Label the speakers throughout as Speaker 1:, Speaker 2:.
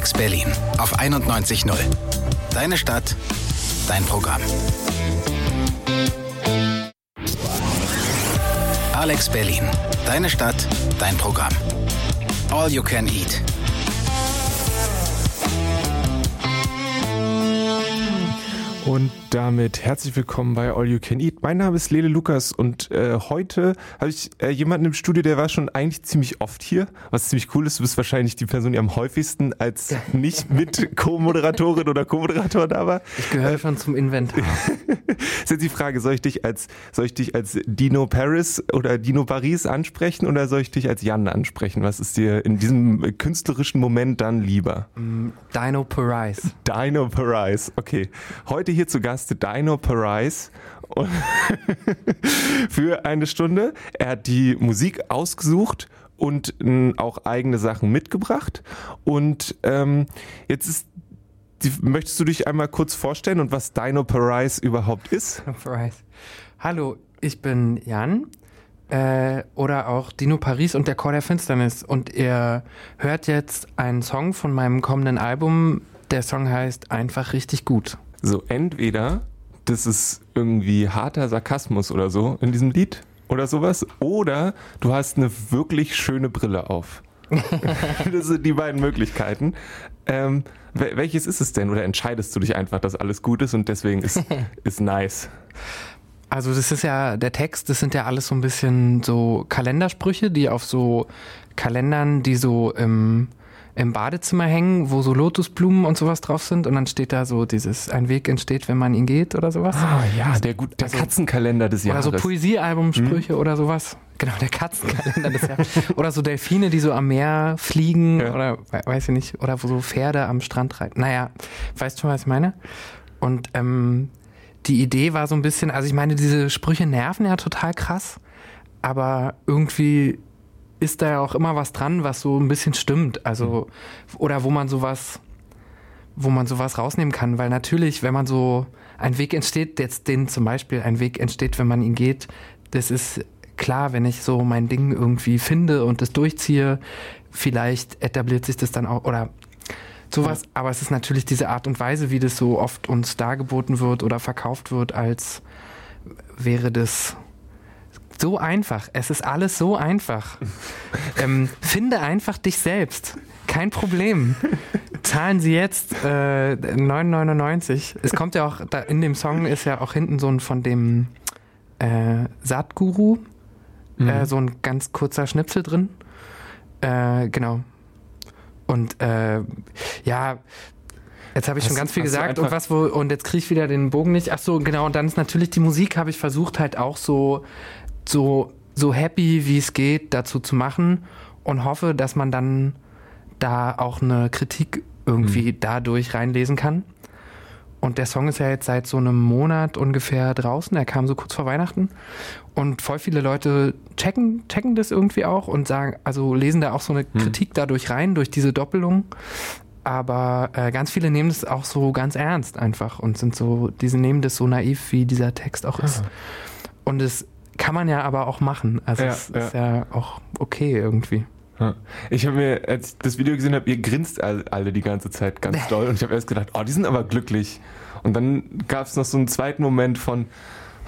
Speaker 1: Alex Berlin auf 91.0. Deine Stadt, dein Programm. Alex Berlin. Deine Stadt, dein Programm. All you can eat.
Speaker 2: Und damit herzlich willkommen bei All You Can Eat. Mein Name ist Lele Lukas und äh, heute habe ich äh, jemanden im Studio, der war schon eigentlich ziemlich oft hier, was ziemlich cool ist. Du bist wahrscheinlich die Person, die am häufigsten als nicht mit Co-Moderatorin oder Co-Moderator da war.
Speaker 3: Ich gehöre schon zum Inventar.
Speaker 2: ist jetzt die Frage, soll ich dich als soll ich dich als Dino Paris oder Dino Paris ansprechen oder soll ich dich als Jan ansprechen? Was ist dir in diesem künstlerischen Moment dann lieber?
Speaker 3: Mm, Dino Paris.
Speaker 2: Dino Paris, okay. Heute hier zu Gast Dino Paris für eine Stunde. Er hat die Musik ausgesucht und auch eigene Sachen mitgebracht. Und ähm, jetzt ist die, möchtest du dich einmal kurz vorstellen und was Dino Paris überhaupt ist?
Speaker 3: Hallo, ich bin Jan. Äh, oder auch Dino Paris und der Chor der Finsternis. Und ihr hört jetzt einen Song von meinem kommenden Album. Der Song heißt Einfach richtig gut.
Speaker 2: So, entweder das ist irgendwie harter Sarkasmus oder so in diesem Lied oder sowas, oder du hast eine wirklich schöne Brille auf. das sind die beiden Möglichkeiten. Ähm, welches ist es denn? Oder entscheidest du dich einfach, dass alles gut ist und deswegen ist, ist nice?
Speaker 3: Also das ist ja der Text, das sind ja alles so ein bisschen so Kalendersprüche, die auf so Kalendern, die so im im Badezimmer hängen, wo so Lotusblumen und sowas drauf sind und dann steht da so dieses ein Weg entsteht, wenn man ihn geht oder sowas.
Speaker 2: Ah ja, der gut der also, Katzenkalender des Jahres.
Speaker 3: Oder so Poesiealbumsprüche hm. oder sowas. Genau, der Katzenkalender des Jahres. oder so Delfine, die so am Meer fliegen ja. oder weiß ich nicht, oder wo so Pferde am Strand reiten. Naja, weißt du, was ich meine? Und ähm, die Idee war so ein bisschen, also ich meine, diese Sprüche nerven ja total krass, aber irgendwie ist da ja auch immer was dran, was so ein bisschen stimmt. Also, oder wo man sowas, wo man sowas rausnehmen kann. Weil natürlich, wenn man so ein Weg entsteht, jetzt den zum Beispiel ein Weg entsteht, wenn man ihn geht, das ist klar, wenn ich so mein Ding irgendwie finde und das durchziehe, vielleicht etabliert sich das dann auch, oder sowas. Aber es ist natürlich diese Art und Weise, wie das so oft uns dargeboten wird oder verkauft wird, als wäre das so einfach. Es ist alles so einfach. ähm, finde einfach dich selbst. Kein Problem. Zahlen Sie jetzt äh, 9,99. Es kommt ja auch, da in dem Song ist ja auch hinten so ein von dem äh, Satguru, äh, mhm. äh, so ein ganz kurzer Schnipsel drin. Äh, genau. Und äh, ja, Jetzt habe ich hast, schon ganz viel gesagt und was wo und jetzt kriege ich wieder den Bogen nicht. Ach so, genau. Und dann ist natürlich die Musik, habe ich versucht halt auch so so, so happy wie es geht dazu zu machen und hoffe, dass man dann da auch eine Kritik irgendwie mhm. dadurch reinlesen kann. Und der Song ist ja jetzt seit so einem Monat ungefähr draußen. Er kam so kurz vor Weihnachten. Und voll viele Leute checken, checken das irgendwie auch und sagen, also lesen da auch so eine mhm. Kritik dadurch rein, durch diese Doppelung. Aber äh, ganz viele nehmen das auch so ganz ernst einfach und sind so, diese nehmen das so naiv, wie dieser Text auch ist. Ah. Und es kann man ja aber auch machen. Also ja, es ja. ist ja auch okay irgendwie.
Speaker 2: Ich habe mir, als ich das Video gesehen habe, ihr grinst alle die ganze Zeit ganz doll und ich habe erst gedacht, oh, die sind aber glücklich. Und dann gab es noch so einen zweiten Moment von,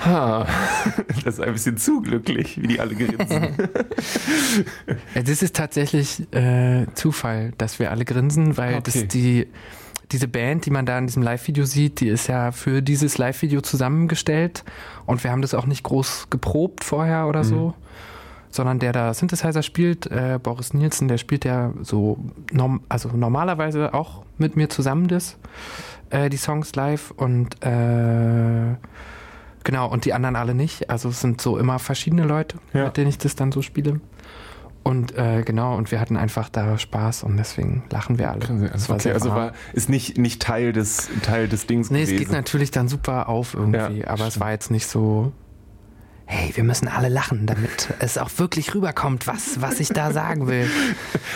Speaker 2: ha, das ist ein bisschen zu glücklich, wie die alle grinsen.
Speaker 3: das ist tatsächlich äh, Zufall, dass wir alle grinsen, weil okay. das die diese Band, die man da in diesem Live-Video sieht, die ist ja für dieses Live-Video zusammengestellt und wir haben das auch nicht groß geprobt vorher oder mhm. so, sondern der da Synthesizer spielt, äh, Boris Nielsen, der spielt ja so, norm also normalerweise auch mit mir zusammen das, äh, die Songs live und äh, genau, und die anderen alle nicht. Also es sind so immer verschiedene Leute, ja. mit denen ich das dann so spiele. Und äh, genau, und wir hatten einfach da Spaß und deswegen lachen wir alle.
Speaker 2: Das war okay, also war, ist nicht, nicht Teil des, Teil des Dings
Speaker 3: nee,
Speaker 2: gewesen.
Speaker 3: es geht natürlich dann super auf irgendwie, ja, aber stimmt. es war jetzt nicht so, hey, wir müssen alle lachen, damit es auch wirklich rüberkommt, was, was ich da sagen will.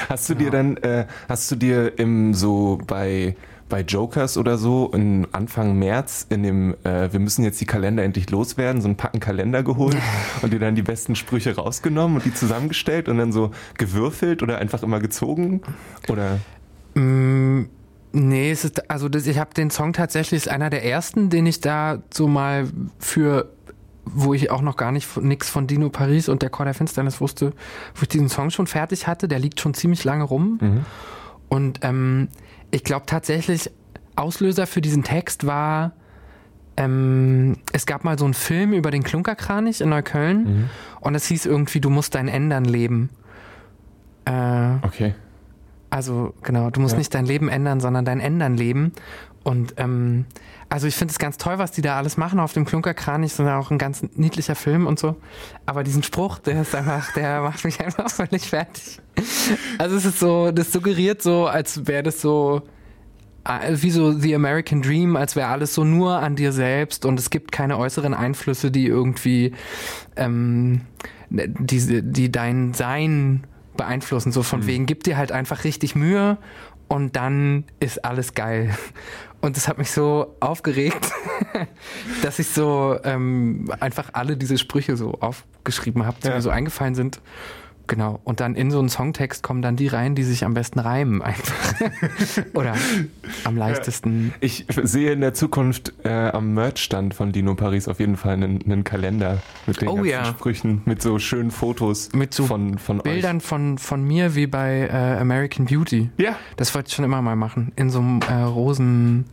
Speaker 2: Hast du genau. dir dann, äh, hast du dir im so bei bei Jokers oder so in Anfang März in dem äh, Wir müssen jetzt die Kalender endlich loswerden, so einen Packen Kalender geholt und dir dann die besten Sprüche rausgenommen und die zusammengestellt und dann so gewürfelt oder einfach immer gezogen? Oder?
Speaker 3: Mm, nee, es ist, also das, ich habe den Song tatsächlich, ist einer der ersten, den ich da so mal für, wo ich auch noch gar nicht nichts von Dino Paris und der Chor der Finsternis wusste, wo ich diesen Song schon fertig hatte, der liegt schon ziemlich lange rum.
Speaker 2: Mhm.
Speaker 3: Und ähm, ich glaube tatsächlich, Auslöser für diesen Text war, ähm, es gab mal so einen Film über den Klunkerkranich in Neukölln
Speaker 2: Mhm.
Speaker 3: und es hieß irgendwie, du musst dein Ändern leben. Äh,
Speaker 2: Okay.
Speaker 3: also genau, du musst
Speaker 2: Ja.
Speaker 3: nicht dein Leben ändern, sondern dein Ändern leben. Und ähm, also ich finde es ganz toll, was die da alles machen auf dem Klunkerkranich. Das ist auch ein ganz niedlicher Film und so. Aber diesen Spruch, der ist einfach, der macht mich einfach völlig fertig. Also es ist so, das suggeriert so, als wäre das so äh, wie so The American Dream, als wäre alles so nur an dir selbst und es gibt keine äußeren Einflüsse, die irgendwie ähm, die, die dein Sein beeinflussen. So von wegen, gib dir halt einfach richtig Mühe und dann ist alles geil. Und das hat mich so aufgeregt, dass ich so ähm, einfach alle diese Sprüche so aufgeschrieben habe, die
Speaker 2: Ja.
Speaker 3: mir so eingefallen sind. Genau. Und dann in so einen Songtext kommen dann die rein, die sich am besten reimen einfach. Oder am leichtesten.
Speaker 2: Ich sehe in der Zukunft äh, am Merchstand von Dino Paris auf jeden Fall einen, einen Kalender mit den
Speaker 3: Oh
Speaker 2: ganzen
Speaker 3: ja.
Speaker 2: Sprüchen, mit so schönen Fotos
Speaker 3: Mit so
Speaker 2: von, von
Speaker 3: Bildern von, von mir wie bei äh, American Beauty.
Speaker 2: euch. Ja.
Speaker 3: Das wollte ich schon immer mal machen. In so einem äh, rosen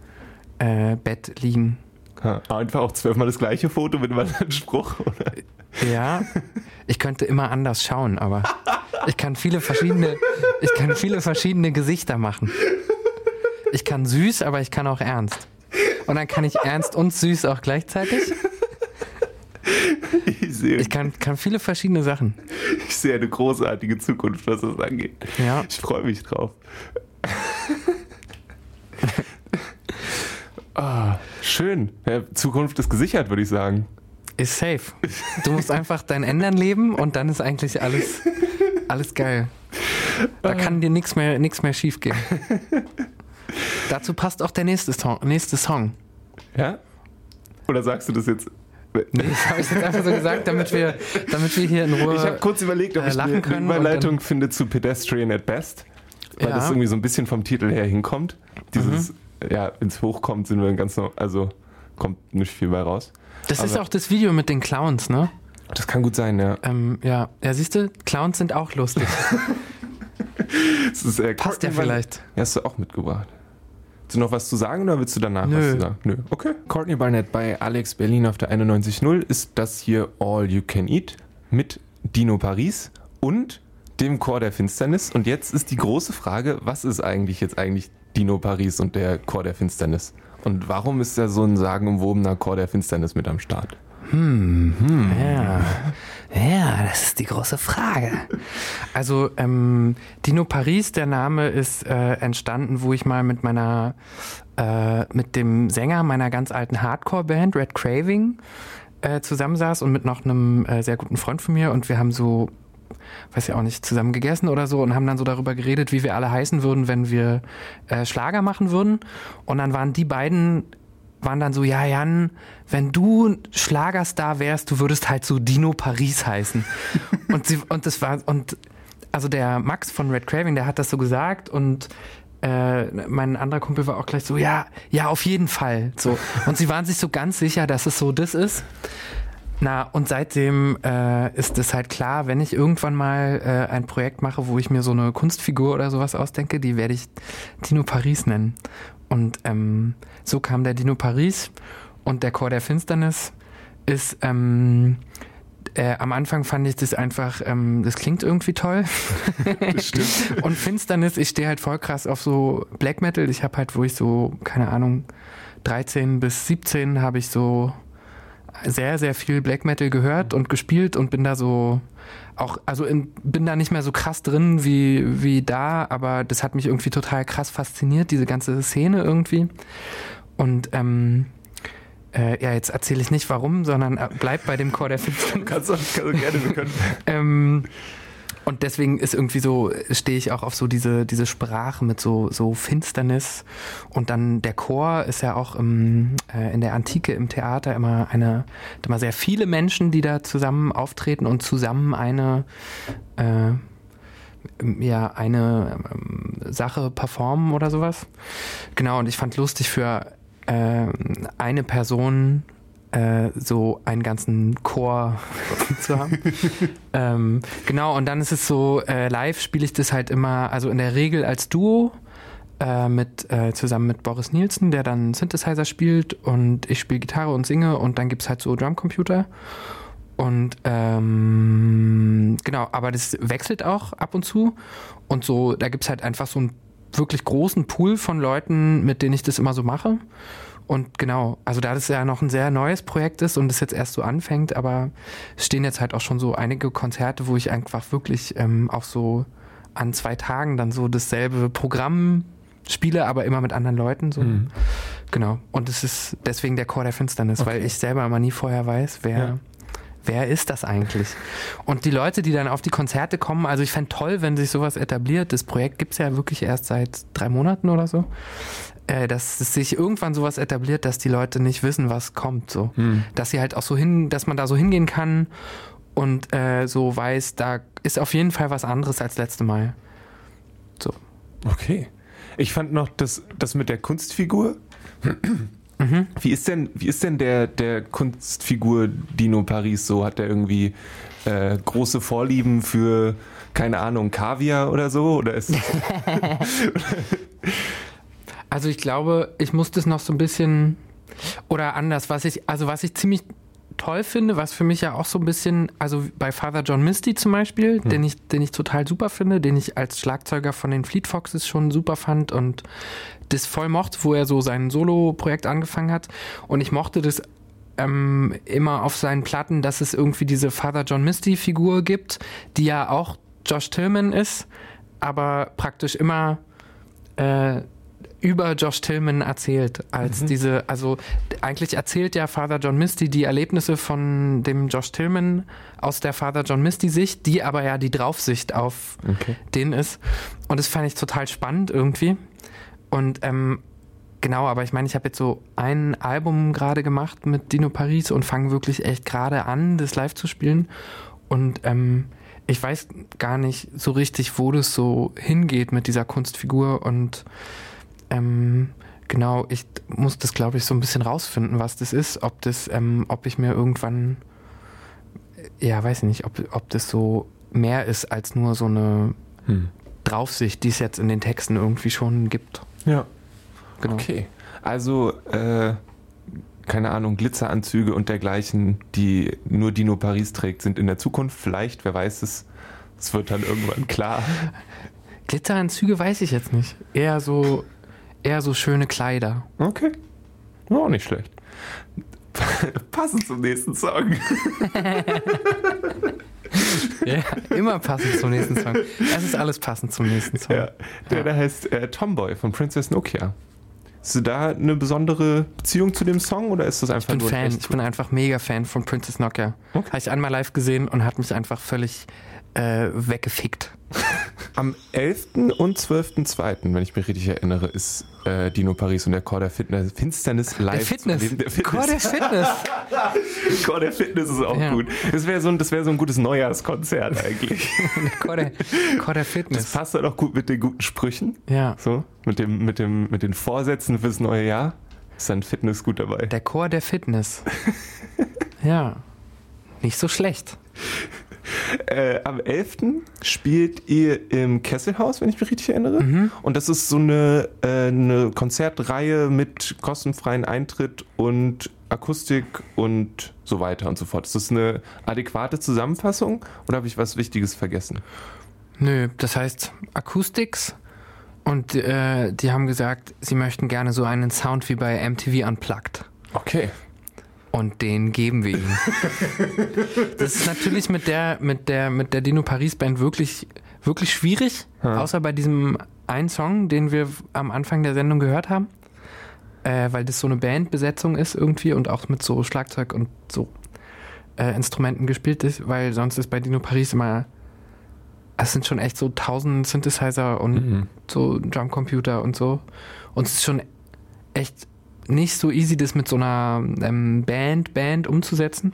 Speaker 3: äh, liegen.
Speaker 2: Ha, Einfach auch zwölfmal das gleiche Foto mit einem anderen Spruch. Oder?
Speaker 3: Ja, ich könnte immer anders schauen, aber ich kann viele verschiedene, ich kann viele verschiedene Gesichter machen. Ich kann süß, aber ich kann auch ernst. Und dann kann ich ernst und süß auch gleichzeitig.
Speaker 2: Ich sehe,
Speaker 3: Ich kann, kann viele verschiedene Sachen.
Speaker 2: ich sehe eine großartige Zukunft, was das angeht.
Speaker 3: Ja.
Speaker 2: Ich freue mich drauf. Ah, schön. Ja, Zukunft ist gesichert, würde ich sagen.
Speaker 3: Ist safe. Du musst einfach dein Ändern leben und dann ist eigentlich alles, alles geil. Da kann dir nichts mehr, nichts mehr schief gehen. Dazu passt auch der nächste Song. Nächste Song.
Speaker 2: Ja? Oder sagst du das jetzt?
Speaker 3: Nee, das habe ich jetzt einfach so gesagt, damit wir, damit wir hier in Ruhe.
Speaker 2: Ich habe kurz überlegt, ob
Speaker 3: äh,
Speaker 2: ich
Speaker 3: lachen
Speaker 2: eine Überleitung finde zu Pedestrian at Best, weil
Speaker 3: Ja.
Speaker 2: das irgendwie so ein bisschen vom Titel her hinkommt. Dieses,
Speaker 3: Mhm.
Speaker 2: Ja, ins Hochkommt sind wir ganz noch, also kommt nicht viel bei raus.
Speaker 3: das ist
Speaker 2: aber-
Speaker 3: auch das Video mit den Clowns, ne?
Speaker 2: Das kann gut sein, ja.
Speaker 3: Ähm, ja, ja, siehst du, Clowns sind auch lustig.
Speaker 2: Das ist, äh,
Speaker 3: Passt ja vielleicht.
Speaker 2: Ja, hast du auch mitgebracht. Willst du noch was zu sagen oder willst du danach
Speaker 3: Nö.
Speaker 2: was zu sagen? Nö. Okay. Courtney Barnett bei Alex Berlin auf der 91.0 ist das hier All You Can Eat mit Dino Paris und dem Chor der Finsternis. Und jetzt ist die große Frage, was ist eigentlich jetzt eigentlich Dino Paris und der Chor der Finsternis? Und warum ist da so ein sagenumwobener Chor der Finsternis mit am Start?
Speaker 3: Ja. ja, das ist die große Frage. Also ähm, Dino Paris, der Name ist äh, entstanden, wo ich mal mit meiner, äh, mit dem Sänger meiner ganz alten Hardcore-Band Red Craving äh, zusammensaß und mit noch einem äh, sehr guten Freund von mir und wir haben so weiß ja auch nicht, zusammen gegessen oder so und haben dann so darüber geredet, wie wir alle heißen würden, wenn wir äh, Schlager machen würden. Und dann waren die beiden, waren dann so, ja, Jan, wenn du Schlagerstar wärst, du würdest halt so Dino Paris heißen. und sie, und das war, und also der Max von Red Craving, der hat das so gesagt und äh, mein anderer Kumpel war auch gleich so, ja, ja, auf jeden Fall. So. Und sie waren sich so ganz sicher, dass es so das ist. Na, und seitdem äh, ist es halt klar, wenn ich irgendwann mal äh, ein Projekt mache, wo ich mir so eine Kunstfigur oder sowas ausdenke, die werde ich Dino Paris nennen. Und ähm, so kam der Dino Paris und der Chor der Finsternis ist ähm, äh, am Anfang fand ich das einfach, ähm, das klingt irgendwie toll.
Speaker 2: Stimmt.
Speaker 3: Und Finsternis, ich stehe halt voll krass auf so Black Metal. Ich habe halt, wo ich so, keine Ahnung, 13 bis 17 habe ich so sehr, sehr viel Black Metal gehört und gespielt und bin da so auch, also in, bin da nicht mehr so krass drin wie, wie da, aber das hat mich irgendwie total krass fasziniert, diese ganze Szene irgendwie. Und ähm, äh, ja, jetzt erzähle ich nicht warum, sondern äh, bleib bei dem Chor der Finsternis.
Speaker 2: Kannst du kannst du gerne, wir können.
Speaker 3: Ähm, und deswegen ist irgendwie so, stehe ich auch auf so diese, diese Sprache mit so, so Finsternis. Und dann der Chor ist ja auch im, äh, in der Antike im Theater immer eine, immer sehr viele Menschen, die da zusammen auftreten und zusammen eine äh, ja eine ähm, Sache performen oder sowas. Genau, und ich fand lustig für äh, eine Person äh, so einen ganzen Chor zu haben. ähm, genau, und dann ist es so, äh, live spiele ich das halt immer, also in der Regel als Duo äh, mit, äh, zusammen mit Boris Nielsen, der dann Synthesizer spielt und ich spiele Gitarre und singe und dann gibt es halt so Drumcomputer. Und ähm, genau, aber das wechselt auch ab und zu. Und so, da gibt es halt einfach so einen wirklich großen Pool von Leuten, mit denen ich das immer so mache. Und genau, also da das ja noch ein sehr neues Projekt ist und es jetzt erst so anfängt, aber es stehen jetzt halt auch schon so einige Konzerte, wo ich einfach wirklich ähm, auch so an zwei Tagen dann so dasselbe Programm spiele, aber immer mit anderen Leuten. So. Mhm. Genau. Und es ist deswegen der Chor der Finsternis, okay. weil ich selber immer nie vorher weiß, wer. Ja wer ist das eigentlich? Und die Leute, die dann auf die Konzerte kommen, also ich fände toll, wenn sich sowas etabliert. Das Projekt gibt es ja wirklich erst seit drei Monaten oder so. Äh, dass es sich irgendwann sowas etabliert, dass die Leute nicht wissen, was kommt. So. Hm. Dass sie halt auch so hin, dass man da so hingehen kann und äh, so weiß, da ist auf jeden Fall was anderes als letzte Mal. So.
Speaker 2: Okay. Ich fand noch das, das mit der Kunstfigur. Mhm. Wie ist denn, wie ist denn der, der Kunstfigur Dino Paris so? Hat er irgendwie äh, große Vorlieben für, keine Ahnung, Kaviar oder so? Oder ist
Speaker 3: also ich glaube, ich muss das noch so ein bisschen oder anders, was ich, also was ich ziemlich toll finde, was für mich ja auch so ein bisschen, also bei Father John Misty zum Beispiel, hm. den, ich, den ich total super finde, den ich als Schlagzeuger von den Fleet Foxes schon super fand und das voll mochte, wo er so sein Solo-Projekt angefangen hat. Und ich mochte das ähm, immer auf seinen Platten, dass es irgendwie diese Father John Misty-Figur gibt, die ja auch Josh Tillman ist, aber praktisch immer äh, über Josh Tillman erzählt, als mhm. diese, also eigentlich erzählt ja Father John Misty die Erlebnisse von dem Josh Tillman aus der Father John Misty Sicht, die aber ja die Draufsicht auf okay. den ist. Und das fand ich total spannend irgendwie. Und ähm, genau, aber ich meine, ich habe jetzt so ein Album gerade gemacht mit Dino Paris und fange wirklich echt gerade an, das live zu spielen. Und ähm, ich weiß gar nicht so richtig, wo das so hingeht mit dieser Kunstfigur und ähm, genau, ich muss das, glaube ich, so ein bisschen rausfinden, was das ist. Ob das, ähm, ob ich mir irgendwann, ja, weiß ich nicht, ob, ob das so mehr ist als nur so eine hm. Draufsicht, die es jetzt in den Texten irgendwie schon gibt.
Speaker 2: Ja. Genau. Okay. Also, äh, keine Ahnung, Glitzeranzüge und dergleichen, die nur Dino Paris trägt, sind in der Zukunft vielleicht, wer weiß es, es wird dann irgendwann klar.
Speaker 3: Glitzeranzüge weiß ich jetzt nicht. Eher so eher so schöne Kleider.
Speaker 2: Okay. Auch nicht schlecht. passend zum nächsten Song.
Speaker 3: ja, immer passend zum nächsten Song. Es ist alles passend zum nächsten Song. Ja,
Speaker 2: der, ja. der heißt äh, Tomboy von Princess Nokia. Hast du da eine besondere Beziehung zu dem Song oder ist das einfach
Speaker 3: ich bin
Speaker 2: nur
Speaker 3: Fan. Ich bin einfach mega Fan von Princess Nokia. Okay. Habe ich einmal live gesehen und hat mich einfach völlig äh, weggefickt.
Speaker 2: Am 11. und 12.2., wenn ich mich richtig erinnere, ist äh, Dino Paris und der Chor der Fitness, Finsternis live. Der
Speaker 3: Fitness. Der Fitness. Chor der Fitness.
Speaker 2: Chor der Fitness ist auch ja. gut. Das wäre so, ein, wär so ein gutes Neujahrskonzert eigentlich.
Speaker 3: Chor, der, Chor der Fitness.
Speaker 2: Das passt doch auch gut mit den guten Sprüchen.
Speaker 3: Ja.
Speaker 2: So, mit, dem, mit, dem, mit den Vorsätzen fürs neue Jahr. Ist dann Fitness gut dabei.
Speaker 3: Der Chor der Fitness. ja. Nicht so schlecht.
Speaker 2: Äh, am 11. spielt ihr im Kesselhaus, wenn ich mich richtig erinnere. Mhm. Und das ist so eine, äh, eine Konzertreihe mit kostenfreien Eintritt und Akustik und so weiter und so fort. Ist das eine adäquate Zusammenfassung oder habe ich was Wichtiges vergessen?
Speaker 3: Nö, das heißt Acoustics und äh, die haben gesagt, sie möchten gerne so einen Sound wie bei MTV Unplugged.
Speaker 2: Okay.
Speaker 3: Und den geben wir ihm. das ist natürlich mit der, mit der, mit der Dino Paris Band wirklich, wirklich schwierig. Ja. Außer bei diesem einen Song, den wir am Anfang der Sendung gehört haben. Äh, weil das so eine Bandbesetzung ist irgendwie und auch mit so Schlagzeug und so äh, Instrumenten gespielt ist, weil sonst ist bei Dino Paris immer, es sind schon echt so tausend Synthesizer und mhm. so Drumcomputer und so. Und es ist schon echt nicht so easy, das mit so einer ähm, Band, Band umzusetzen.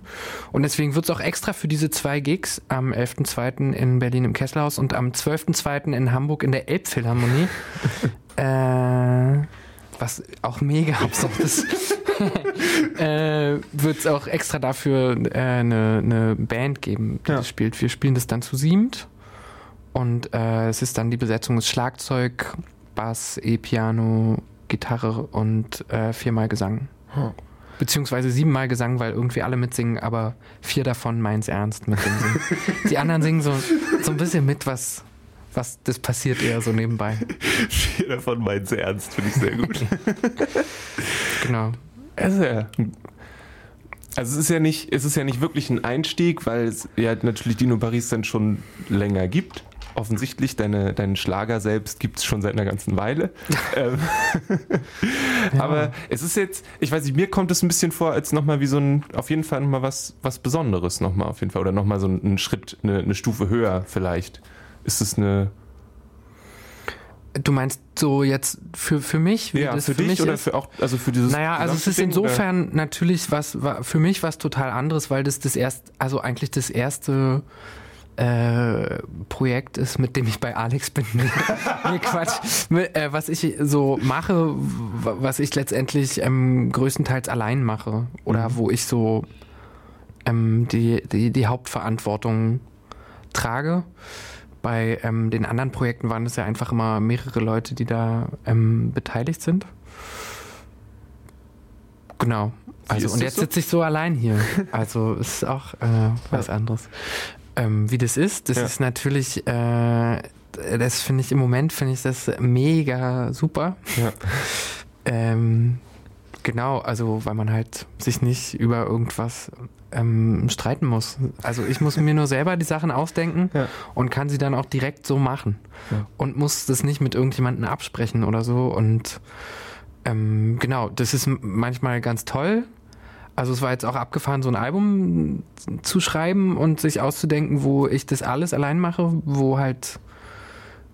Speaker 3: Und deswegen wird es auch extra für diese zwei Gigs am 11.2. in Berlin im Kesselhaus und am 12.2. in Hamburg in der Elbphilharmonie. äh, was auch mega absurd ist. äh, wird es auch extra dafür äh, eine, eine Band geben, die
Speaker 2: Ja.
Speaker 3: das spielt. Wir spielen das dann zu siebt und äh, es ist dann die Besetzung des Schlagzeug, Bass, E-Piano, Gitarre und äh, viermal Gesang.
Speaker 2: Hm.
Speaker 3: Beziehungsweise siebenmal Gesang, weil irgendwie alle mitsingen, aber vier davon meins ernst mit dem Singen. Die anderen singen so, so ein bisschen mit, was, was das passiert eher so nebenbei.
Speaker 2: Vier davon meinen sie ernst, finde ich sehr gut.
Speaker 3: Genau.
Speaker 2: Also, also es ist ja nicht, es ist ja nicht wirklich ein Einstieg, weil es ja natürlich Dino Paris dann schon länger gibt. Offensichtlich, deine, deinen Schlager selbst gibt es schon seit einer ganzen Weile. ähm, Aber es ist jetzt, ich weiß nicht, mir kommt es ein bisschen vor, als nochmal wie so ein, auf jeden Fall nochmal was, was Besonderes nochmal auf jeden Fall. Oder nochmal so ein, Schritt, eine, eine Stufe höher vielleicht. Ist es eine,
Speaker 3: Du meinst so jetzt für, für mich? wie
Speaker 2: ja,
Speaker 3: das
Speaker 2: für, dich
Speaker 3: mich
Speaker 2: oder
Speaker 3: ist?
Speaker 2: für auch, also für dieses.
Speaker 3: Naja, also es ist
Speaker 2: Ding, oder?
Speaker 3: insofern natürlich was, wa- für mich was total anderes, weil das das erst, also eigentlich das erste äh, Projekt ist, mit dem ich bei Alex bin. nee, Quatsch. Mit, äh, was ich so mache, was ich letztendlich ähm, größtenteils allein mache oder
Speaker 2: Mhm.
Speaker 3: wo ich so ähm, die, die, die Hauptverantwortung trage. Bei ähm, den anderen Projekten waren es ja einfach immer mehrere Leute, die da ähm, beteiligt sind. Genau. Also und jetzt
Speaker 2: so?
Speaker 3: sitze ich so allein hier. Also ist auch äh, was anderes. Ähm, wie das ist, das
Speaker 2: Ja.
Speaker 3: ist natürlich, äh, das finde ich im Moment finde ich das mega super.
Speaker 2: Ja.
Speaker 3: Ähm, genau, also weil man halt sich nicht über irgendwas ähm, streiten muss. Also ich muss mir nur selber die Sachen ausdenken
Speaker 2: Ja.
Speaker 3: und kann sie dann auch direkt so machen.
Speaker 2: Ja.
Speaker 3: Und muss das nicht mit irgendjemandem absprechen oder so. Und ähm, genau, das ist manchmal ganz toll. Also es war jetzt auch abgefahren, so ein Album zu schreiben und sich auszudenken, wo ich das alles allein mache, wo halt,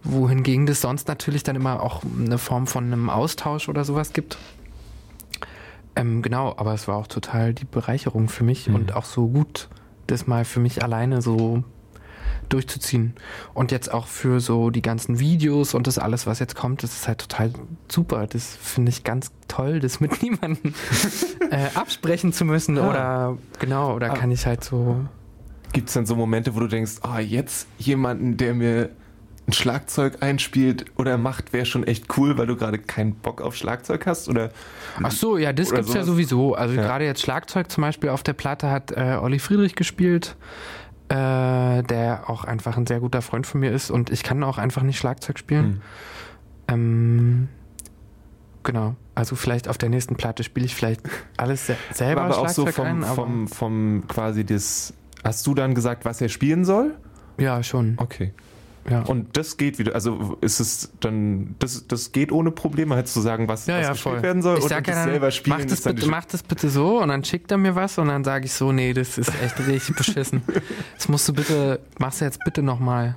Speaker 3: wohingegen das sonst natürlich dann immer auch eine Form von einem Austausch oder sowas gibt. Ähm, genau, aber es war auch total die Bereicherung für mich
Speaker 2: Mhm.
Speaker 3: und auch so gut, das mal für mich alleine so durchzuziehen. Und jetzt auch für so die ganzen Videos und das alles, was jetzt kommt, das ist halt total super. Das finde ich ganz toll, das mit niemandem äh, absprechen zu müssen.
Speaker 2: Ah.
Speaker 3: Oder genau, oder
Speaker 2: Ah.
Speaker 3: kann ich halt so.
Speaker 2: Gibt es dann so Momente, wo du denkst, ah, jetzt jemanden, der mir ein Schlagzeug einspielt oder macht, wäre schon echt cool, weil du gerade keinen Bock auf Schlagzeug hast? Oder
Speaker 3: Ach so, ja, das
Speaker 2: Oder
Speaker 3: gibt's ja sowieso. Also
Speaker 2: Ja.
Speaker 3: gerade jetzt Schlagzeug zum Beispiel auf der Platte hat äh, Olli Friedrich gespielt, äh, der auch einfach ein sehr guter Freund von mir ist und ich kann auch einfach nicht Schlagzeug spielen.
Speaker 2: Hm.
Speaker 3: Ähm, genau. Also vielleicht auf der nächsten Platte spiele ich vielleicht alles se selber
Speaker 2: aber auch so
Speaker 3: Schlagzeug
Speaker 2: vom,
Speaker 3: ein, aber
Speaker 2: vom, vom quasi das. Hast du dann gesagt, was er spielen soll?
Speaker 3: ja schon.
Speaker 2: Okay.
Speaker 3: Ja.
Speaker 2: Und das geht wieder, also ist es dann, das, das geht ohne Probleme, halt zu sagen, was,
Speaker 3: Ja,
Speaker 2: was
Speaker 3: ja,
Speaker 2: gespielt
Speaker 3: voll.
Speaker 2: werden soll
Speaker 3: ich sag ja
Speaker 2: das
Speaker 3: dann,
Speaker 2: selber spielen
Speaker 3: mach das, bitte, mach das bitte so und dann schickt er mir was und dann sage ich so, nee, das ist echt richtig beschissen. Das musst du bitte, machst du jetzt bitte nochmal.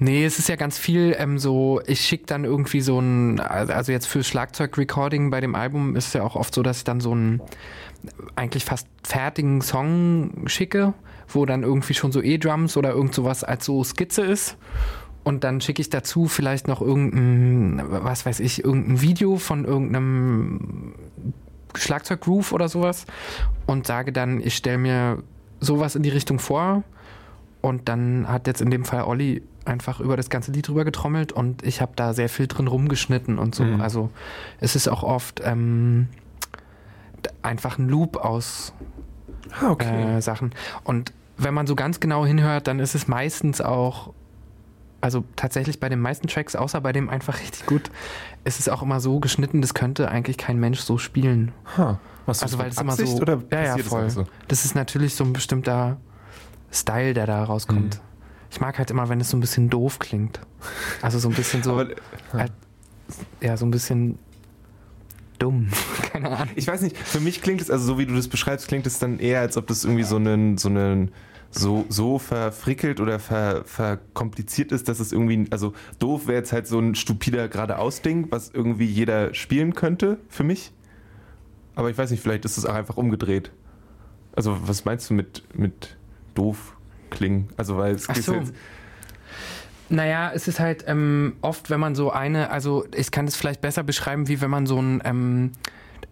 Speaker 3: Nee, es ist ja ganz viel ähm, so, ich schicke dann irgendwie so ein, also jetzt für Schlagzeug-Recording bei dem Album ist es ja auch oft so, dass ich dann so einen eigentlich fast fertigen Song schicke, wo dann irgendwie schon so E-Drums oder irgend sowas als so Skizze ist. Und dann schicke ich dazu vielleicht noch irgendein, was weiß ich, irgendein Video von irgendeinem Schlagzeuggroove oder sowas und sage dann, ich stelle mir sowas in die Richtung vor. Und dann hat jetzt in dem Fall Olli einfach über das ganze Lied drüber getrommelt und ich habe da sehr viel drin rumgeschnitten und so.
Speaker 2: Mhm.
Speaker 3: Also es ist auch oft ähm, einfach ein Loop aus
Speaker 2: Ah, okay.
Speaker 3: äh, Sachen. Und wenn man so ganz genau hinhört, dann ist es meistens auch, also tatsächlich bei den meisten Tracks, außer bei dem einfach richtig gut, ist es auch immer so geschnitten, das könnte eigentlich kein Mensch so spielen.
Speaker 2: Ha. Was
Speaker 3: Also weil es immer so,
Speaker 2: oder
Speaker 3: ja ja voll.
Speaker 2: einfach so?
Speaker 3: Das ist natürlich so ein bestimmter Style, der da rauskommt.
Speaker 2: Mhm.
Speaker 3: Ich mag halt immer, wenn es so ein bisschen doof klingt. Also so ein bisschen so,
Speaker 2: Aber,
Speaker 3: ja, so ein bisschen dumm. Keine Ahnung.
Speaker 2: ich weiß nicht, für mich klingt es, also so wie du das beschreibst, klingt es dann eher, als ob das irgendwie so einen, so einen, so, so verfrickelt oder ver, verkompliziert ist, dass es irgendwie, also doof wäre jetzt halt so ein stupider geradeaus-Ding, was irgendwie jeder spielen könnte, für mich. aber ich weiß nicht, vielleicht ist es auch einfach umgedreht. Also, was meinst du mit, mit doof klingen? Also, weil es geht
Speaker 3: so.
Speaker 2: jetzt.
Speaker 3: Naja, es ist halt ähm, oft, wenn man so eine, also ich kann es vielleicht besser beschreiben, wie wenn man so ein, ähm,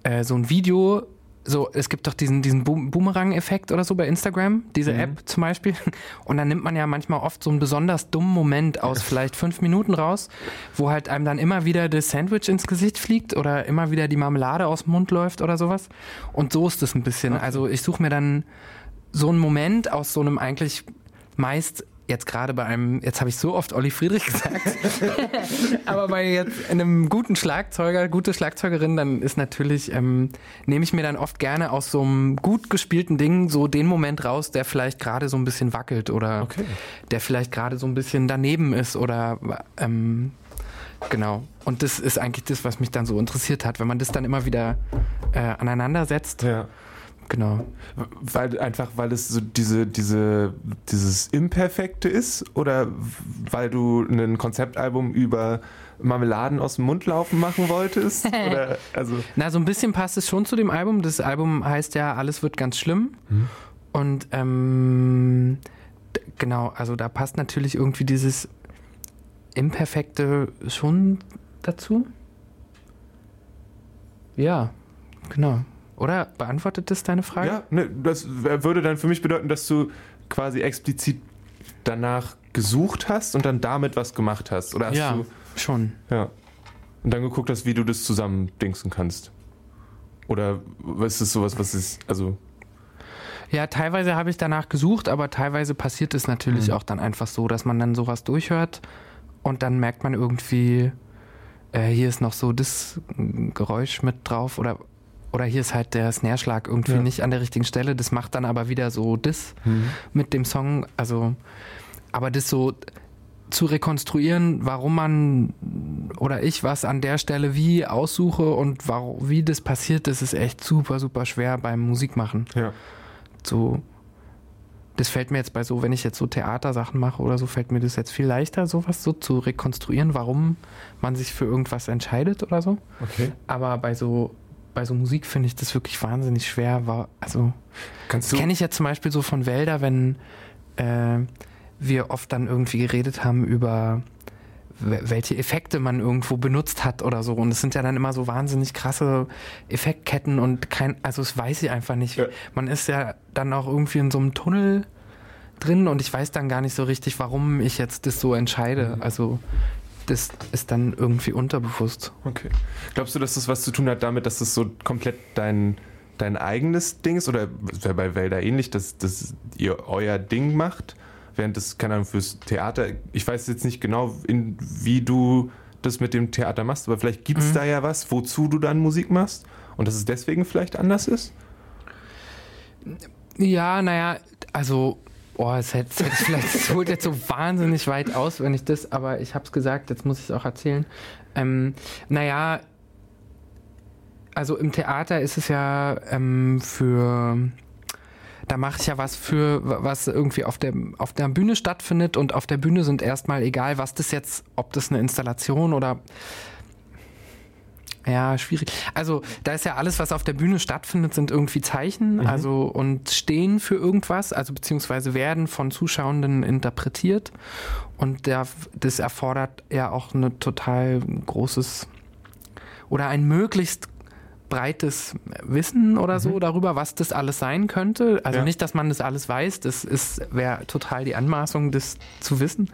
Speaker 3: äh, so ein Video, so, es gibt doch diesen, diesen Boom- Boomerang-Effekt oder so bei Instagram, diese
Speaker 2: Mhm.
Speaker 3: App zum Beispiel. Und dann nimmt man ja manchmal oft so einen besonders dummen Moment aus vielleicht fünf Minuten raus, wo halt einem dann immer wieder das Sandwich ins Gesicht fliegt oder immer wieder die Marmelade aus dem Mund läuft oder sowas. Und so ist es ein bisschen. Also ich suche mir dann so einen Moment aus so einem eigentlich meist jetzt gerade bei einem, jetzt habe ich so oft Olli Friedrich gesagt, aber bei jetzt einem guten Schlagzeuger, gute Schlagzeugerin, dann ist natürlich, ähm, nehme ich mir dann oft gerne aus so einem gut gespielten Ding so den Moment raus, der vielleicht gerade so ein bisschen wackelt oder
Speaker 2: Okay.
Speaker 3: der vielleicht gerade so ein bisschen daneben ist oder ähm, genau. Und das ist eigentlich das, was mich dann so interessiert hat, wenn man das dann immer wieder äh, aneinander setzt.
Speaker 2: Ja.
Speaker 3: Genau.
Speaker 2: Weil einfach, weil es so diese, diese, dieses Imperfekte ist oder weil du ein Konzeptalbum über Marmeladen aus dem Mund laufen machen wolltest? oder, also,
Speaker 3: Na, so ein bisschen passt es schon zu dem Album. Das Album heißt ja, alles wird ganz schlimm. Und ähm, genau, also da passt natürlich irgendwie dieses Imperfekte schon dazu. Ja, genau. Oder beantwortet das deine Frage?
Speaker 2: ja, ne, das würde dann für mich bedeuten, dass du quasi explizit danach gesucht hast und dann damit was gemacht hast. Oder hast
Speaker 3: Ja,
Speaker 2: du,
Speaker 3: schon.
Speaker 2: ja. Und dann geguckt hast, wie du das zusammen dingsen kannst. Oder ist es sowas, was ist, also,
Speaker 3: Ja, teilweise habe ich danach gesucht, aber teilweise passiert es natürlich
Speaker 2: Mhm.
Speaker 3: auch dann einfach so, dass man dann sowas durchhört und dann merkt man irgendwie, äh, hier ist noch so das Geräusch mit drauf oder, oder hier ist halt der Snare-Schlag irgendwie
Speaker 2: Ja.
Speaker 3: nicht an der richtigen Stelle. Das macht dann aber wieder so das mit dem Song. Also, aber das so zu rekonstruieren, warum man oder ich was an der Stelle wie aussuche und warum, wie das passiert, das ist echt super, super schwer beim Musikmachen
Speaker 2: ja.
Speaker 3: so das fällt mir jetzt bei so, wenn ich jetzt so Theatersachen mache oder so, fällt mir das jetzt viel leichter, sowas so zu rekonstruieren, warum man sich für irgendwas entscheidet oder so.
Speaker 2: Okay.
Speaker 3: Aber bei so, bei so Musik finde ich das wirklich wahnsinnig schwer. War, also,
Speaker 2: Kannst
Speaker 3: das kenne ich ja zum Beispiel so von Wälder, wenn äh, wir oft dann irgendwie geredet haben über we- welche Effekte man irgendwo benutzt hat oder so. Und es sind ja dann immer so wahnsinnig krasse Effektketten und kein, also das weiß ich einfach nicht.
Speaker 2: Ja.
Speaker 3: Man ist ja dann auch irgendwie in so einem Tunnel drin und ich weiß dann gar nicht so richtig, warum ich jetzt das so entscheide.
Speaker 2: Mhm.
Speaker 3: Also das ist dann irgendwie unterbewusst.
Speaker 2: Okay. Glaubst du, dass das was zu tun hat damit, dass das so komplett dein, dein eigenes Ding ist? Oder wäre bei Wälder ähnlich, dass, dass ihr euer Ding macht? Während das, keine Ahnung, fürs Theater, ich weiß jetzt nicht genau, in, wie du das mit dem Theater machst, aber vielleicht gibt es
Speaker 3: Mhm.
Speaker 2: da ja was, wozu du dann Musik machst und dass es deswegen vielleicht anders ist?
Speaker 3: Ja, naja, also, oh, es hätte, es hätte vielleicht, es holt jetzt so wahnsinnig weit aus, wenn ich das, aber ich habe es gesagt, jetzt muss ich es auch erzählen. Ähm, naja, also im Theater ist es ja ähm, für, da mache ich ja was für, was irgendwie auf der, auf der Bühne stattfindet und auf der Bühne sind erstmal egal, was das jetzt, ob das eine Installation oder ja, schwierig. Also, da ist ja alles, was auf der Bühne stattfindet, sind irgendwie Zeichen, also und stehen für irgendwas, also beziehungsweise werden von Zuschauenden interpretiert. Und der, das erfordert ja auch eine total großes oder ein möglichst breites Wissen oder so darüber, was das alles sein könnte. Also
Speaker 2: Ja.
Speaker 3: nicht, dass man das alles weiß, das ist wäre total die Anmaßung, das zu wissen.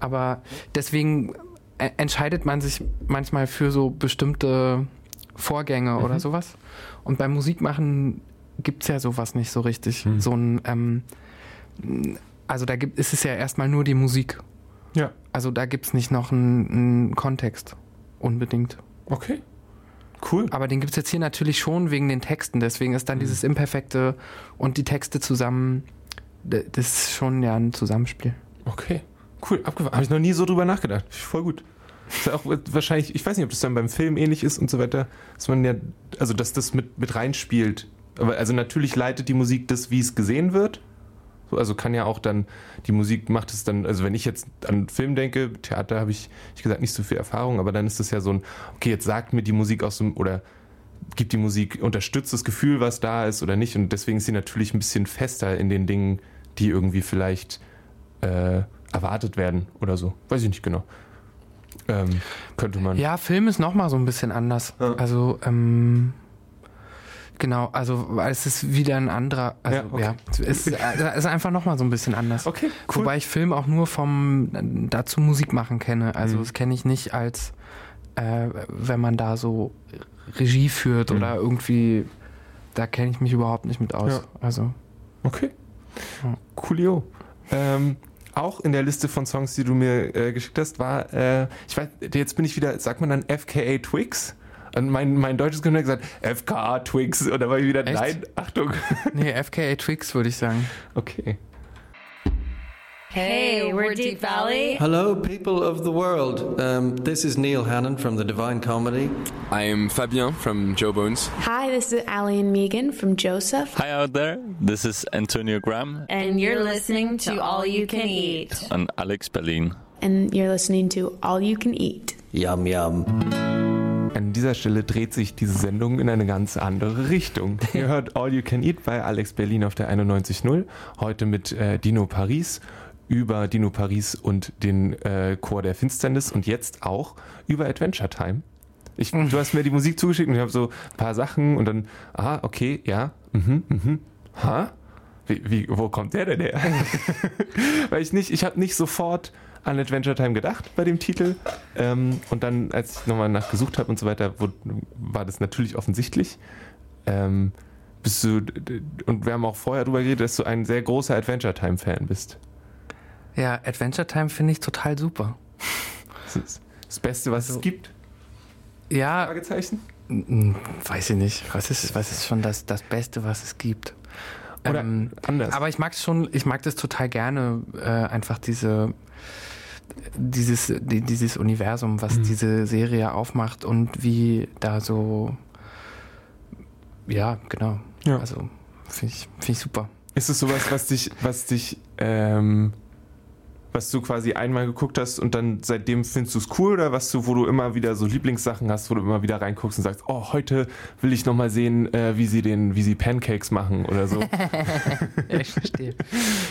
Speaker 3: Aber deswegen entscheidet man sich manchmal für so bestimmte Vorgänge oder sowas. Und beim Musikmachen gibt es ja sowas nicht so richtig.
Speaker 2: Hm.
Speaker 3: So ein, ähm, also da gibt, ist es ja erstmal nur die Musik.
Speaker 2: Ja.
Speaker 3: Also da gibt es nicht noch einen, einen Kontext. Unbedingt.
Speaker 2: Okay. Cool.
Speaker 3: Aber den gibt es jetzt hier natürlich schon wegen den Texten. Deswegen ist dann dieses Imperfekte und die Texte zusammen, das ist schon ja ein Zusammenspiel.
Speaker 2: Okay, cool, abgefahren. Habe ich noch nie so drüber nachgedacht. Voll gut. Ist auch wahrscheinlich, ich weiß nicht, ob das dann beim Film ähnlich ist und so weiter, dass man ja, also dass das mit, mit reinspielt. Aber also natürlich leitet die Musik das, wie es gesehen wird. So, also kann ja auch dann, die Musik macht es dann, also wenn ich jetzt an Film denke, Theater habe ich, ich gesagt, nicht so viel Erfahrung, aber dann ist das ja so ein, okay, jetzt sagt mir die Musik aus dem, oder gibt die Musik, unterstützt das Gefühl, was da ist oder nicht. Und deswegen ist sie natürlich ein bisschen fester in den Dingen, die irgendwie vielleicht äh, erwartet werden oder so. Weiß ich nicht genau. Ähm, könnte man.
Speaker 3: Ja, Film ist nochmal so ein bisschen anders.
Speaker 2: Ja.
Speaker 3: Also, ähm, genau, also es ist wieder ein anderer, also
Speaker 2: Ja, okay.
Speaker 3: ja, es ist, äh, ist einfach nochmal so ein bisschen anders.
Speaker 2: Okay, cool.
Speaker 3: Wobei ich Film auch nur vom dazu Musik machen kenne. Also
Speaker 2: Mhm.
Speaker 3: das kenne ich nicht als, äh, wenn man da so Regie führt
Speaker 2: Mhm.
Speaker 3: oder irgendwie, da kenne ich mich überhaupt nicht mit aus.
Speaker 2: Ja.
Speaker 3: Also
Speaker 2: Okay.
Speaker 3: Ja.
Speaker 2: Coolio. Ähm, auch in der Liste von Songs, die du mir äh, geschickt hast, war, äh, ich weiß, jetzt bin ich wieder, sagt man dann FKA Twix? Und mein, mein deutsches Kind hat gesagt, FKA Twix. Und da war ich wieder,
Speaker 3: Echt?
Speaker 2: nein, Achtung.
Speaker 3: nee, FKA Twix würde ich sagen.
Speaker 2: Okay.
Speaker 4: Hey, we're Deep Valley.
Speaker 5: Hello, people of the world. Um, this is Neil Hannon from the Divine Comedy.
Speaker 6: I'm Fabien from Joe Bones.
Speaker 7: Hi, this is Allie and Megan from Joseph.
Speaker 8: Hi out there, this is Antonio Graham
Speaker 4: And you're listening to All You Can Eat.
Speaker 8: and Alex Berlin.
Speaker 7: And you're listening to All You Can Eat.
Speaker 5: Yum, yum.
Speaker 2: An dieser Stelle dreht sich diese Sendung in eine ganz andere Richtung. Ihr hört All You Can Eat bei Alex Berlin auf der 91.0. Heute mit äh, Dino Paris über Dino Paris und den äh, Chor der Finsternis und jetzt auch über Adventure Time. Ich, du hast mir die Musik zugeschickt und ich habe so ein paar Sachen und dann, ah, okay, ja, mhm, mhm, ha? Wie, wie, wo kommt der denn her? Weil ich nicht, ich habe nicht sofort an Adventure Time gedacht bei dem Titel. Ähm, und dann, als ich nochmal nachgesucht habe und so weiter, wurde, war das natürlich offensichtlich. Ähm, bist du, und wir haben auch vorher darüber geredet, dass du ein sehr großer Adventure Time-Fan bist.
Speaker 3: Ja, Adventure Time finde ich total super.
Speaker 2: Das ist das Beste, was es gibt.
Speaker 3: Ja,
Speaker 2: Fragezeichen?
Speaker 3: weiß ich nicht. Was ist, was ist schon das, das Beste, was es gibt?
Speaker 2: Oder
Speaker 3: Ähm,
Speaker 2: anders.
Speaker 3: Aber ich mag schon, ich mag das total gerne, äh, einfach diese, dieses, die, dieses Universum, was
Speaker 2: Mhm.
Speaker 3: diese Serie aufmacht und wie da so, ja, genau.
Speaker 2: Ja.
Speaker 3: Also finde ich, find ich super.
Speaker 2: Ist es sowas, was dich, was dich, ähm, was du quasi einmal geguckt hast und dann seitdem findest du es cool oder was du, wo du immer wieder so Lieblingssachen hast, wo du immer wieder reinguckst und sagst, oh, heute will ich nochmal sehen, äh, wie sie den, wie sie Pancakes machen oder so.
Speaker 3: Ich verstehe.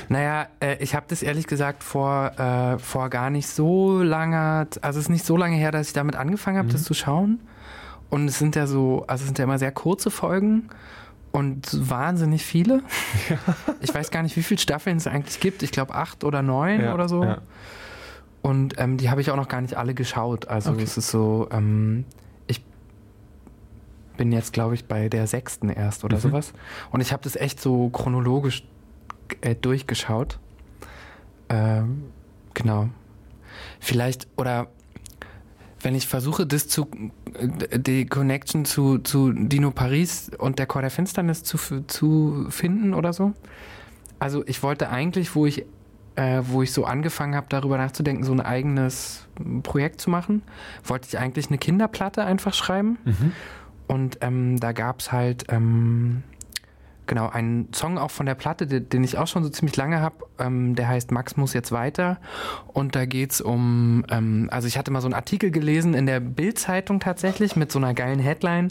Speaker 3: naja, äh, ich habe das ehrlich gesagt vor, äh, vor gar nicht so langer, also es ist nicht so lange her, dass ich damit angefangen habe, das zu schauen. Und es sind ja so, also es sind ja immer sehr kurze Folgen und wahnsinnig viele. Ich weiß gar nicht, wie viele Staffeln es eigentlich gibt. Ich glaube acht oder neun
Speaker 2: Ja,
Speaker 3: oder so.
Speaker 2: ja.
Speaker 3: Und ähm, die habe ich auch noch gar nicht alle geschaut. Also
Speaker 2: Okay.
Speaker 3: es ist so, ähm, ich bin jetzt, glaube ich, bei der sechsten erst oder
Speaker 2: Mhm.
Speaker 3: sowas. Und ich habe das echt so chronologisch äh, durchgeschaut. Ähm, genau. Vielleicht, oder wenn ich versuche, das zu, äh, die Connection zu, zu Dino Paris und der Chor der Finsternis zu, zu finden oder so. Also ich wollte eigentlich, wo ich, äh, wo ich so angefangen habe, darüber nachzudenken, so ein eigenes Projekt zu machen, wollte ich eigentlich eine Kinderplatte einfach schreiben. Und ähm, da gab es halt ähm, genau einen Song auch von der Platte, den, den ich auch schon so ziemlich lange habe. Ähm, der heißt Max muss jetzt weiter. Und da geht es um, ähm, also ich hatte mal so einen Artikel gelesen in der Bild-Zeitung tatsächlich mit so einer geilen Headline.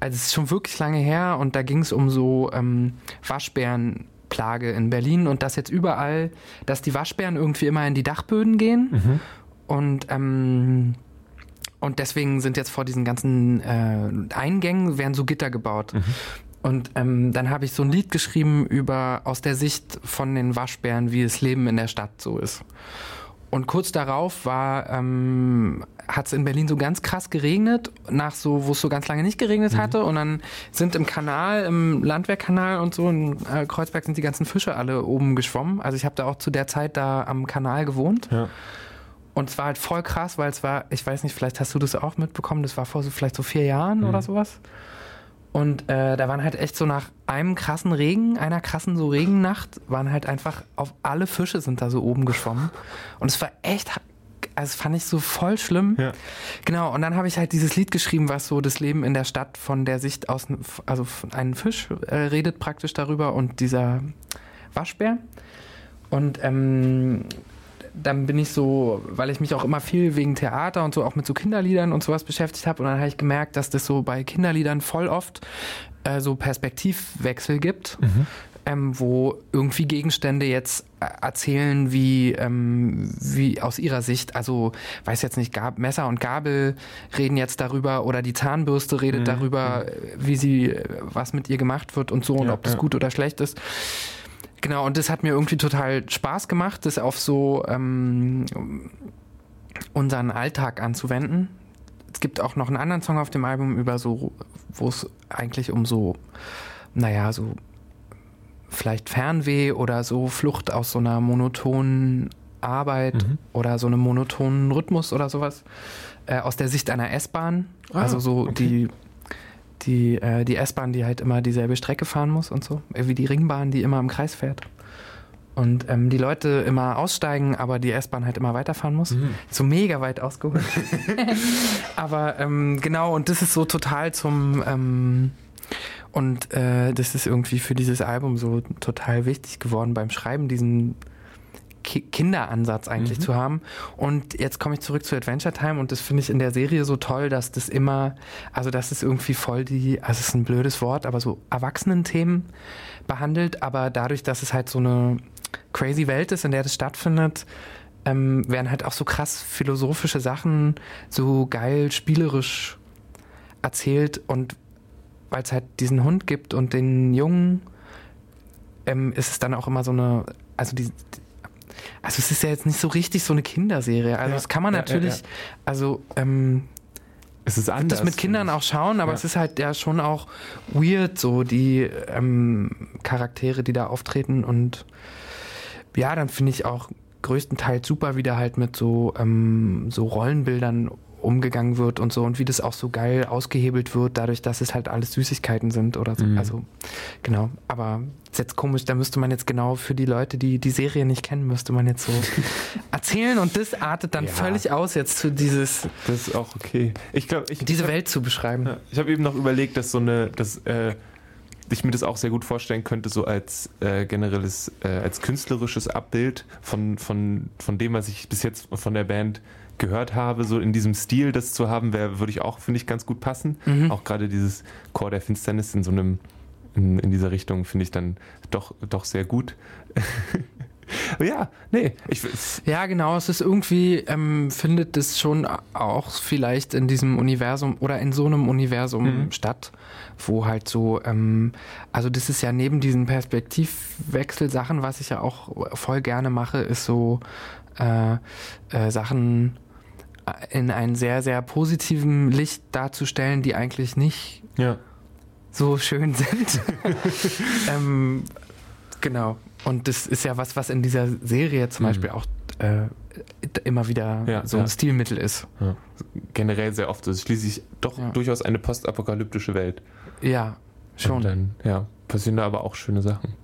Speaker 3: Also es ist schon wirklich lange her und da ging es um so ähm, Waschbärenplage in Berlin und dass jetzt überall, dass die Waschbären irgendwie immer in die Dachböden gehen. Und ähm, und deswegen sind jetzt vor diesen ganzen äh, Eingängen werden so Gitter gebaut. Und ähm, dann habe ich so ein Lied geschrieben über aus der Sicht von den Waschbären, wie das Leben in der Stadt so ist. Und kurz darauf war, ähm, hat es in Berlin so ganz krass geregnet, nach so, wo es so ganz lange nicht geregnet hatte. Und dann sind im Kanal, im Landwehrkanal und so in äh, Kreuzberg sind die ganzen Fische alle oben geschwommen. Also ich habe da auch zu der Zeit da am Kanal gewohnt.
Speaker 2: Ja.
Speaker 3: Und es war halt voll krass, weil es war, ich weiß nicht, vielleicht hast du das auch mitbekommen, das war vor so vielleicht so vier Jahren oder sowas. Und äh, da waren halt echt so nach einem krassen Regen, einer krassen so Regennacht, waren halt einfach auf alle Fische sind da so oben geschwommen. Und es war echt, also fand ich so voll schlimm.
Speaker 2: Ja.
Speaker 3: Genau, und dann habe ich halt dieses Lied geschrieben, was so das Leben in der Stadt von der Sicht aus, also von einem Fisch äh, redet praktisch darüber und dieser Waschbär. Und ähm, dann bin ich so, weil ich mich auch immer viel wegen Theater und so auch mit so Kinderliedern und sowas beschäftigt habe. Und dann habe ich gemerkt, dass das so bei Kinderliedern voll oft äh, so Perspektivwechsel gibt. Ähm, wo irgendwie Gegenstände jetzt äh, erzählen, wie, ähm, wie aus ihrer Sicht, also weiß jetzt nicht, Gab Messer und Gabel reden jetzt darüber oder die Zahnbürste redet darüber, äh, wie sie, äh, was mit ihr gemacht wird und so und
Speaker 2: Ja,
Speaker 3: ob das
Speaker 2: ja.
Speaker 3: gut oder schlecht ist. Genau, und das hat mir irgendwie total Spaß gemacht, das auf so ähm, unseren Alltag anzuwenden. Es gibt auch noch einen anderen Song auf dem Album über so, wo es eigentlich um so, naja, so vielleicht Fernweh oder so Flucht aus so einer monotonen Arbeit
Speaker 2: Mhm.
Speaker 3: oder so einem monotonen Rhythmus oder sowas äh, aus der Sicht einer S-Bahn.
Speaker 2: Ah,
Speaker 3: also so
Speaker 2: okay.
Speaker 3: die die, äh, die S-Bahn, die halt immer dieselbe Strecke fahren muss und so. Wie die Ringbahn, die immer im Kreis fährt. Und ähm, die Leute immer aussteigen, aber die S-Bahn halt immer weiterfahren muss.
Speaker 2: Mhm.
Speaker 3: So mega weit ausgeholt. aber ähm, genau, und das ist so total zum... Ähm, und äh, das ist irgendwie für dieses Album so total wichtig geworden beim Schreiben, diesen Ki Kinderansatz eigentlich
Speaker 2: Mhm.
Speaker 3: zu haben. Und jetzt komme ich zurück zu Adventure Time und das finde ich in der Serie so toll, dass das immer, also das ist irgendwie voll die, also es ist ein blödes Wort, aber so Erwachsenen-Themen behandelt, aber dadurch, dass es halt so eine crazy Welt ist, in der das stattfindet, ähm, werden halt auch so krass philosophische Sachen so geil spielerisch erzählt und weil es halt diesen Hund gibt und den Jungen, ähm, ist es dann auch immer so eine, also die, also es ist ja jetzt nicht so richtig so eine Kinderserie. Also
Speaker 2: Ja,
Speaker 3: das kann man
Speaker 2: ja,
Speaker 3: natürlich, also ähm,
Speaker 2: Es ist anders.
Speaker 3: das mit Kindern auch schauen, aber es ist halt ja schon auch weird, so die ähm, Charaktere, die da auftreten und ja, dann finde ich auch größtenteils super, wie da halt mit so, ähm, so Rollenbildern umgegangen wird und so und wie das auch so geil ausgehebelt wird, dadurch, dass es halt alles Süßigkeiten sind oder so.
Speaker 2: Mhm.
Speaker 3: Also, genau. Aber ist jetzt komisch, da müsste man jetzt genau für die Leute, die die Serie nicht kennen, müsste man jetzt so erzählen und das artet dann
Speaker 2: Ja.
Speaker 3: völlig aus, jetzt für dieses.
Speaker 2: Das ist auch okay. Ich glaube, ich,
Speaker 3: diese
Speaker 2: ich hab-
Speaker 3: Welt zu beschreiben.
Speaker 2: Ich habe eben noch überlegt, dass so eine, dass äh, ich mir das auch sehr gut vorstellen könnte, so als äh, generelles, äh, als künstlerisches Abbild von, von, von dem, was ich bis jetzt von der Band gehört habe, so in diesem Stil das zu haben, wäre, würde ich auch, finde ich, ganz gut passen.
Speaker 3: Mhm.
Speaker 2: Auch gerade dieses Chor der Finsternis in so einem, in, in dieser Richtung finde ich dann doch, doch sehr gut. Ja, nee, ich,
Speaker 3: Ja, genau. Es ist irgendwie, ähm, findet es schon auch vielleicht in diesem Universum oder in so einem Universum
Speaker 2: Mhm.
Speaker 3: statt, wo halt so, ähm, also das ist ja neben diesen Perspektivwechsel-Sachen, was ich ja auch voll gerne mache, ist so äh, äh, Sachen in einem sehr, sehr positiven Licht darzustellen, die eigentlich nicht
Speaker 2: ja.
Speaker 3: so schön sind. ähm, genau. Und das ist ja was, was in dieser Serie zum
Speaker 2: Mhm.
Speaker 3: Beispiel auch äh, immer wieder
Speaker 2: Ja,
Speaker 3: so
Speaker 2: ja.
Speaker 3: ein Stilmittel ist.
Speaker 2: ja. Generell sehr oft. Das ist schließlich doch
Speaker 3: Ja.
Speaker 2: durchaus eine postapokalyptische Welt.
Speaker 3: Ja,
Speaker 2: Und
Speaker 3: schon.
Speaker 2: dann, ja, passieren da aber auch schöne Sachen.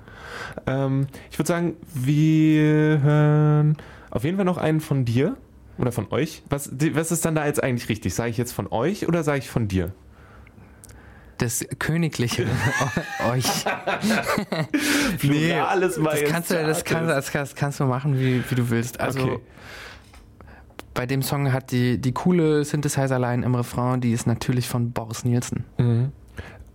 Speaker 2: Ähm, ich würde sagen, wir hören auf jeden Fall noch einen von dir oder von euch. Was, was ist dann da jetzt eigentlich richtig? Sage ich jetzt von euch oder sage ich von dir?
Speaker 3: Das Königliche euch.
Speaker 2: Plurales
Speaker 3: Das kannst, du, das, kannst, das, kannst, das kannst du machen, wie, wie du willst. Also
Speaker 2: Okay.
Speaker 3: bei dem Song hat die, die coole Synthesizer-Line im Refrain, die ist natürlich von Boris Nielsen.
Speaker 2: Mhm.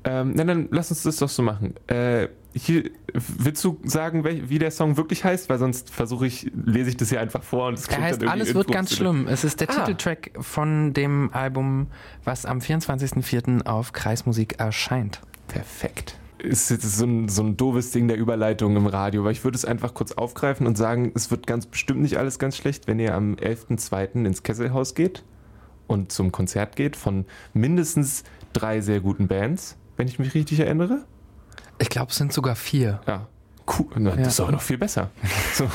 Speaker 2: Ähm, na, dann lass uns das doch so machen. Äh, hier, willst du sagen, wie der Song wirklich heißt? Weil sonst versuche ich, lese ich das hier einfach vor und es
Speaker 3: Er
Speaker 2: klingt
Speaker 3: heißt
Speaker 2: dann irgendwie
Speaker 3: Alles wird ganz schlimm. Es ist der
Speaker 2: Ah.
Speaker 3: Titeltrack von dem Album, was am 24.04. auf Kreismusik erscheint.
Speaker 2: Perfekt. Ist jetzt so ein, so ein doofes Ding der Überleitung im Radio, weil ich würde es einfach kurz aufgreifen und sagen, es wird ganz bestimmt nicht alles ganz schlecht, wenn ihr am 11.02. ins Kesselhaus geht und zum Konzert geht von mindestens drei sehr guten Bands, wenn ich mich richtig erinnere.
Speaker 3: Ich glaube, es sind sogar vier.
Speaker 2: Ja. Cool. Na, Das ist
Speaker 3: Ja.
Speaker 2: aber noch viel besser. So,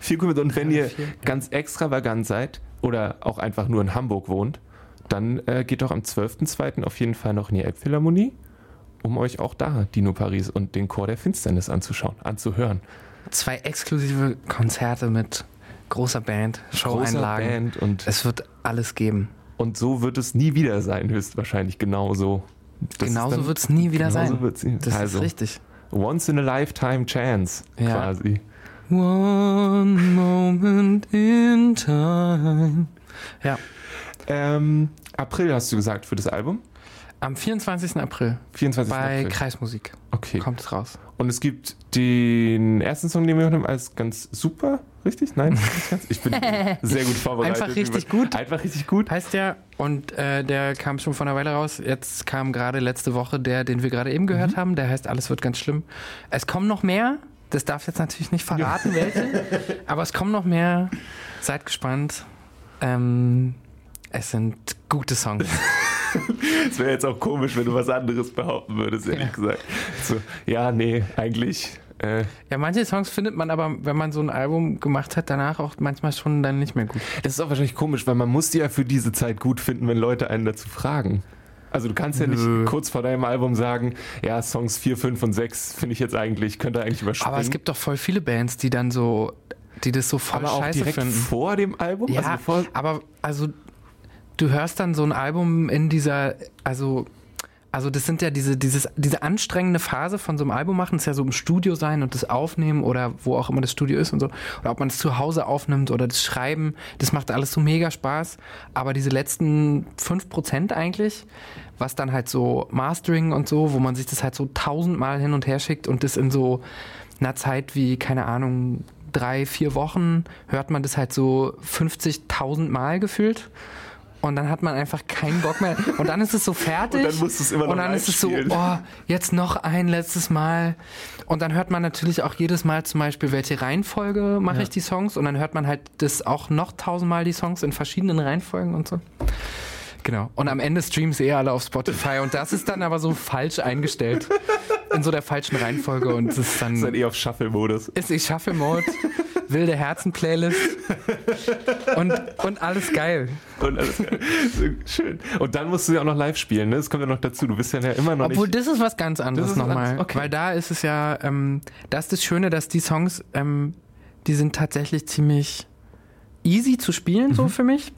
Speaker 2: viel cooler. Und wenn ihr
Speaker 3: ja.
Speaker 2: ganz extravagant seid oder auch einfach nur in Hamburg wohnt, dann äh, geht doch am 12.02. auf jeden Fall noch in die Elbphilharmonie, um euch auch da Dino Paris und den Chor der Finsternis anzuschauen, anzuhören.
Speaker 3: Zwei exklusive Konzerte mit großer Band,
Speaker 2: Großer
Speaker 3: Show-Einlagen.
Speaker 2: Band und,
Speaker 3: Es wird alles geben.
Speaker 2: und so wird es nie wieder sein, höchstwahrscheinlich genauso. Das
Speaker 3: Genauso wird es nie wieder sein.
Speaker 2: wird's nie-
Speaker 3: Das
Speaker 2: also,
Speaker 3: ist richtig.
Speaker 2: Once in a lifetime chance
Speaker 3: Ja.
Speaker 2: quasi.
Speaker 3: One moment in time. Ja,
Speaker 2: Ähm, April hast du gesagt für das Album?
Speaker 3: am 24. April
Speaker 2: 24.
Speaker 3: bei
Speaker 2: April.
Speaker 3: Kreismusik
Speaker 2: Okay.
Speaker 3: kommt es raus.
Speaker 2: Und es gibt den ersten Song, den wir hören, als ganz super, richtig? Nein? Ich bin sehr gut vorbereitet.
Speaker 3: Einfach richtig gut.
Speaker 2: Einfach richtig gut.
Speaker 3: Heißt der, und äh, der kam schon vor einer Weile raus. Jetzt kam gerade letzte Woche der, den wir gerade eben gehört haben. Der heißt Alles wird ganz schlimm. Es kommen noch mehr. Das darf ich jetzt natürlich nicht verraten, welche. Aber es kommen noch mehr. Seid gespannt. Ähm, es sind gute Songs.
Speaker 2: Es wäre jetzt auch komisch, wenn du was anderes behaupten würdest, ehrlich gesagt. So, ja, nee, eigentlich. Äh,
Speaker 3: Ja, manche Songs findet man aber, wenn man so ein Album gemacht hat, danach auch manchmal schon dann nicht mehr gut.
Speaker 2: das ist auch wahrscheinlich komisch, weil man muss die ja für diese Zeit gut finden, wenn Leute einen dazu fragen. Also du kannst ja
Speaker 3: Nö.
Speaker 2: nicht kurz vor deinem Album sagen, ja, Songs 4, 5 und 6 finde ich jetzt eigentlich, könnte eigentlich überspringen.
Speaker 3: Aber es gibt doch voll viele Bands, die dann so, die das so voll
Speaker 2: aber auch
Speaker 3: scheiße
Speaker 2: direkt
Speaker 3: finden.
Speaker 2: vor dem Album?
Speaker 3: Ja,
Speaker 2: Also
Speaker 3: aber also du hörst dann so ein Album in dieser, also also das sind ja diese, dieses, diese anstrengende Phase von so einem Album machen, ist ja so im Studio sein und das Aufnehmen oder wo auch immer das Studio ist und so. Oder ob man es zu Hause aufnimmt oder das Schreiben, das macht alles so mega Spaß. Aber diese letzten 5% eigentlich, was dann halt so Mastering und so, wo man sich das halt so tausendmal hin und her schickt und das in so einer Zeit wie, keine Ahnung, drei, vier Wochen hört man das halt so 50.000 Mal gefühlt. Und dann hat man einfach keinen Bock mehr. Und dann ist es so fertig.
Speaker 2: Und dann musst du es immer noch
Speaker 3: Und dann ist es so, oh, jetzt noch ein letztes Mal. Und dann hört man natürlich auch jedes Mal zum Beispiel, welche Reihenfolge mache ich die Songs. Und dann hört man halt das auch noch tausendmal die Songs in verschiedenen Reihenfolgen und so. Genau. Und am Ende streamen sie eh alle auf Spotify. Und das ist dann aber so falsch eingestellt. In so der falschen Reihenfolge. Und es ist dann.
Speaker 2: ist dann eh auf Shuffle-Modus.
Speaker 3: Ist ich Shuffle Mode, wilde Herzen-Playlist und, und alles geil.
Speaker 2: Und alles geil. Schön. Und dann musst du ja auch noch live spielen, ne? Das kommt ja noch dazu. Du bist ja immer noch
Speaker 3: Obwohl,
Speaker 2: nicht.
Speaker 3: das ist was ganz anderes nochmal.
Speaker 2: okay.
Speaker 3: Weil da ist es ja, ähm, das ist das Schöne, dass die Songs, ähm, die sind tatsächlich ziemlich easy zu spielen,
Speaker 2: Mhm.
Speaker 3: so für mich.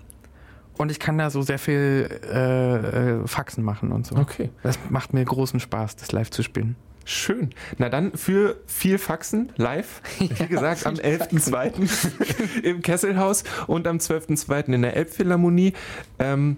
Speaker 3: Und ich kann da so sehr viel äh, äh, Faxen machen und so.
Speaker 2: Okay.
Speaker 3: Das macht mir großen Spaß, das live zu spielen.
Speaker 2: Schön. Na dann für viel Faxen live. Wie gesagt, am 11.02. im Kesselhaus und am 12.02. in der Elbphilharmonie. Ähm,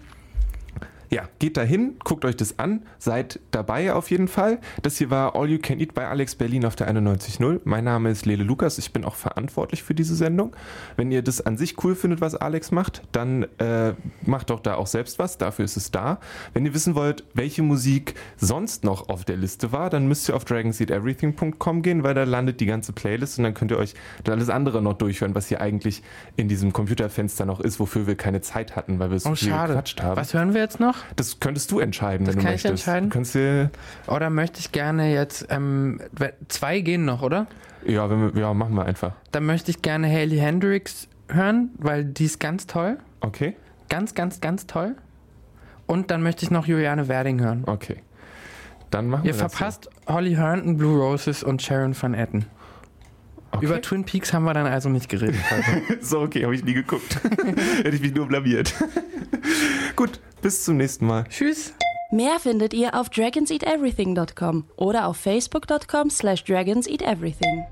Speaker 2: ja, geht dahin, guckt euch das an, seid dabei auf jeden Fall. Das hier war All You Can Eat bei Alex Berlin auf der 91.0. Mein Name ist Lele Lukas, ich bin auch verantwortlich für diese Sendung. Wenn ihr das an sich cool findet, was Alex macht, dann äh, macht doch da auch selbst was, dafür ist es da. Wenn ihr wissen wollt, welche Musik sonst noch auf der Liste war, dann müsst ihr auf dragonseedeverything.com gehen, weil da landet die ganze Playlist und dann könnt ihr euch alles andere noch durchhören, was hier eigentlich in diesem Computerfenster noch ist, wofür wir keine Zeit hatten, weil wir so
Speaker 3: Oh,
Speaker 2: viel
Speaker 3: schade.
Speaker 2: gequatscht haben.
Speaker 3: Was hören wir jetzt noch?
Speaker 2: Das könntest du entscheiden,
Speaker 3: Das
Speaker 2: wenn du
Speaker 3: kann ich
Speaker 2: möchtest.
Speaker 3: entscheiden?
Speaker 2: Du kannst dir,
Speaker 3: Oder möchte ich gerne jetzt, ähm, zwei gehen noch, oder?
Speaker 2: ja, wenn wir, ja, machen wir einfach.
Speaker 3: Dann möchte ich gerne Hailey Hendrix hören, weil die ist ganz toll.
Speaker 2: Okay?
Speaker 3: Ganz, ganz, ganz toll. Und dann möchte ich noch Juliane Werding hören.
Speaker 2: Okay. Dann machen
Speaker 3: Ihr
Speaker 2: wir das
Speaker 3: verpasst Holly Herndon, Blue Roses und Sharon Van Etten.
Speaker 2: Okay.
Speaker 3: Über Twin Peaks haben wir dann also nicht geredet heute.
Speaker 2: so, okay, habe ich nie geguckt. Hätte ich mich nur blamiert. Gut, bis zum nächsten Mal.
Speaker 3: Tschüss.
Speaker 9: Mehr findet ihr auf dragonseateverything.com oder auf facebook.com slash dragonseateverything.